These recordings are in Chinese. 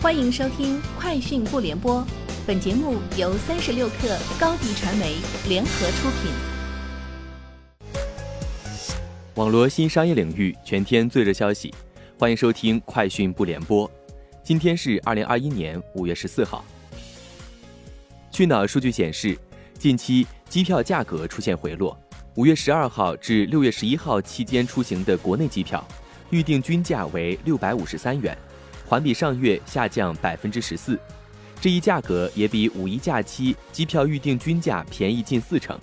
欢迎收听《快讯不联播》，本节目由三十六克高低传媒联合出品。网络新商业领域全天最热消息，欢迎收听《快讯不联播》。今天是二零二一年五月十四号。去哪儿数据显示，近期机票价格出现回落。五月十二号至六月十一号期间出行的国内机票，预定均价为六百五十三元。环比上月下降百分之十四，这一价格也比五一假期机票预订均价便宜近四成。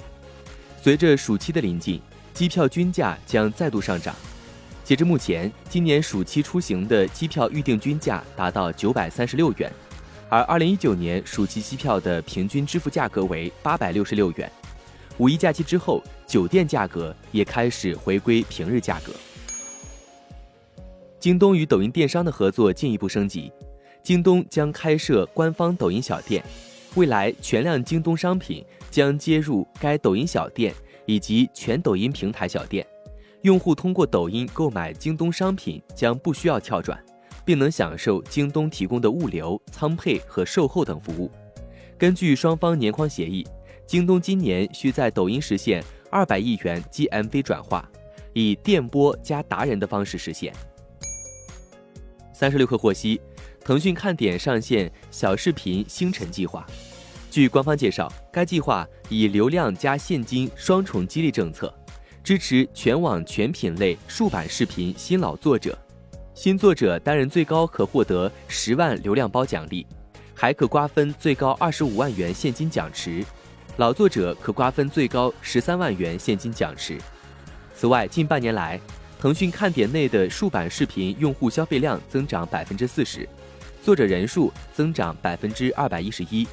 随着暑期的临近，机票均价将再度上涨。截至目前，今年暑期出行的机票预订均价达到九百三十六元，而二零一九年暑期机票的平均支付价格为八百六十六元。五一假期之后，酒店价格也开始回归平日价格。京东与抖音电商的合作进一步升级，京东将开设官方抖音小店，未来全量京东商品将接入该抖音小店以及全抖音平台小店，用户通过抖音购买京东商品将不需要跳转，并能享受京东提供的物流、仓配和售后等服务。根据双方年框协议，京东今年需在抖音实现二百亿元 GMV 转化，以电波加达人的方式实现。三十六氪获悉，腾讯看点上线小视频星辰计划。据官方介绍，该计划以流量加现金双重激励政策，支持全网全品类数版视频新老作者。新作者单人最高可获得十万流量包奖励，还可瓜分最高二十五万元现金奖池；老作者可瓜分最高十三万元现金奖池。此外，近半年来，腾讯看点内的竖版视频用户消费量增长百分之四十，作者人数增长百分之二百一十一，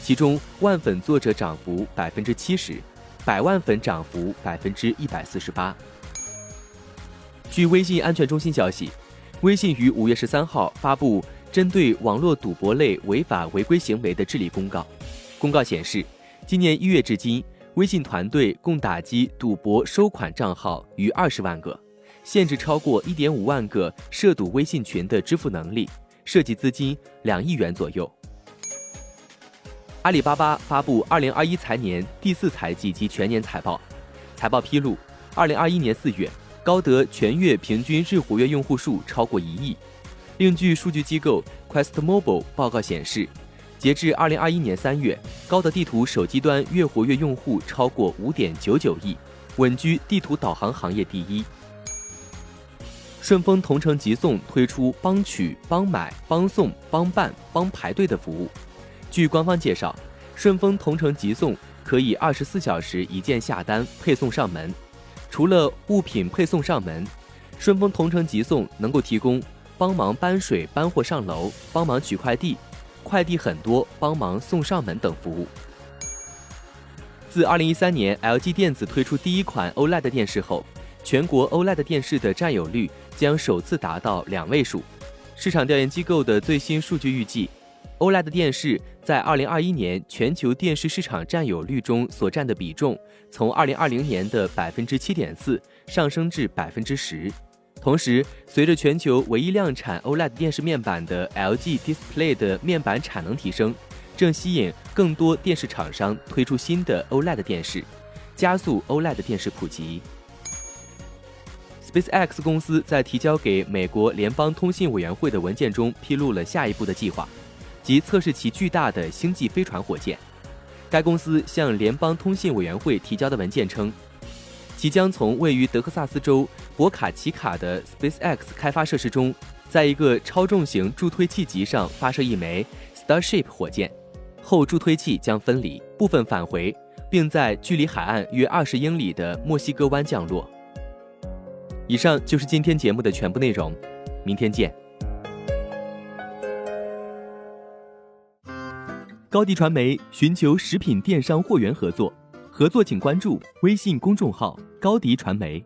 其中万粉作者涨幅百分之七十，百万粉涨幅百分之一百四十八。据微信安全中心消息，微信于五月十三号发布针对网络赌博类违法违规行为的治理公告。公告显示，今年一月至今，微信团队共打击赌博收款账号逾二十万个。限制超过一点五万个涉赌微信群的支付能力，涉及资金两亿元左右。阿里巴巴发布二零二一财年第四财季及全年财报，财报披露，二零二一年四月，高德全月平均日活跃用户数超过一亿。另据数据机构 QuestMobile 报告显示，截至二零二一年三月，高德地图手机端月活跃用户超过五点九九亿，稳居地图导航行业第一。顺丰同城急送推出帮取、帮买、帮送、帮办、帮排队的服务。据官方介绍，顺丰同城急送可以二十四小时一键下单配送上门。除了物品配送上门，顺丰同城急送能够提供帮忙搬水、搬货上楼、帮忙取快递、快递很多、帮忙送上门等服务。自二零一三年 LG 电子推出第一款 OLED 电视后，全国 OLED 电视的占有率。将首次达到两位数。市场调研机构的最新数据预计，OLED 电视在2021年全球电视市场占有率中所占的比重，从2020年的百分之七点四上升至百分之十。同时，随着全球唯一量产 OLED 电视面板的 LG Display 的面板产能提升，正吸引更多电视厂商推出新的 OLED 电视，加速 OLED 电视普及。SpaceX 公司在提交给美国联邦通信委员会的文件中披露了下一步的计划，即测试其巨大的星际飞船火箭。该公司向联邦通信委员会提交的文件称，即将从位于德克萨斯州博卡奇卡的 SpaceX 开发设施中，在一个超重型助推器级上发射一枚 Starship 火箭，后助推器将分离，部分返回，并在距离海岸约二十英里的墨西哥湾降落。以上就是今天节目的全部内容，明天见。高迪传媒寻求食品电商货源合作，合作请关注微信公众号高迪传媒。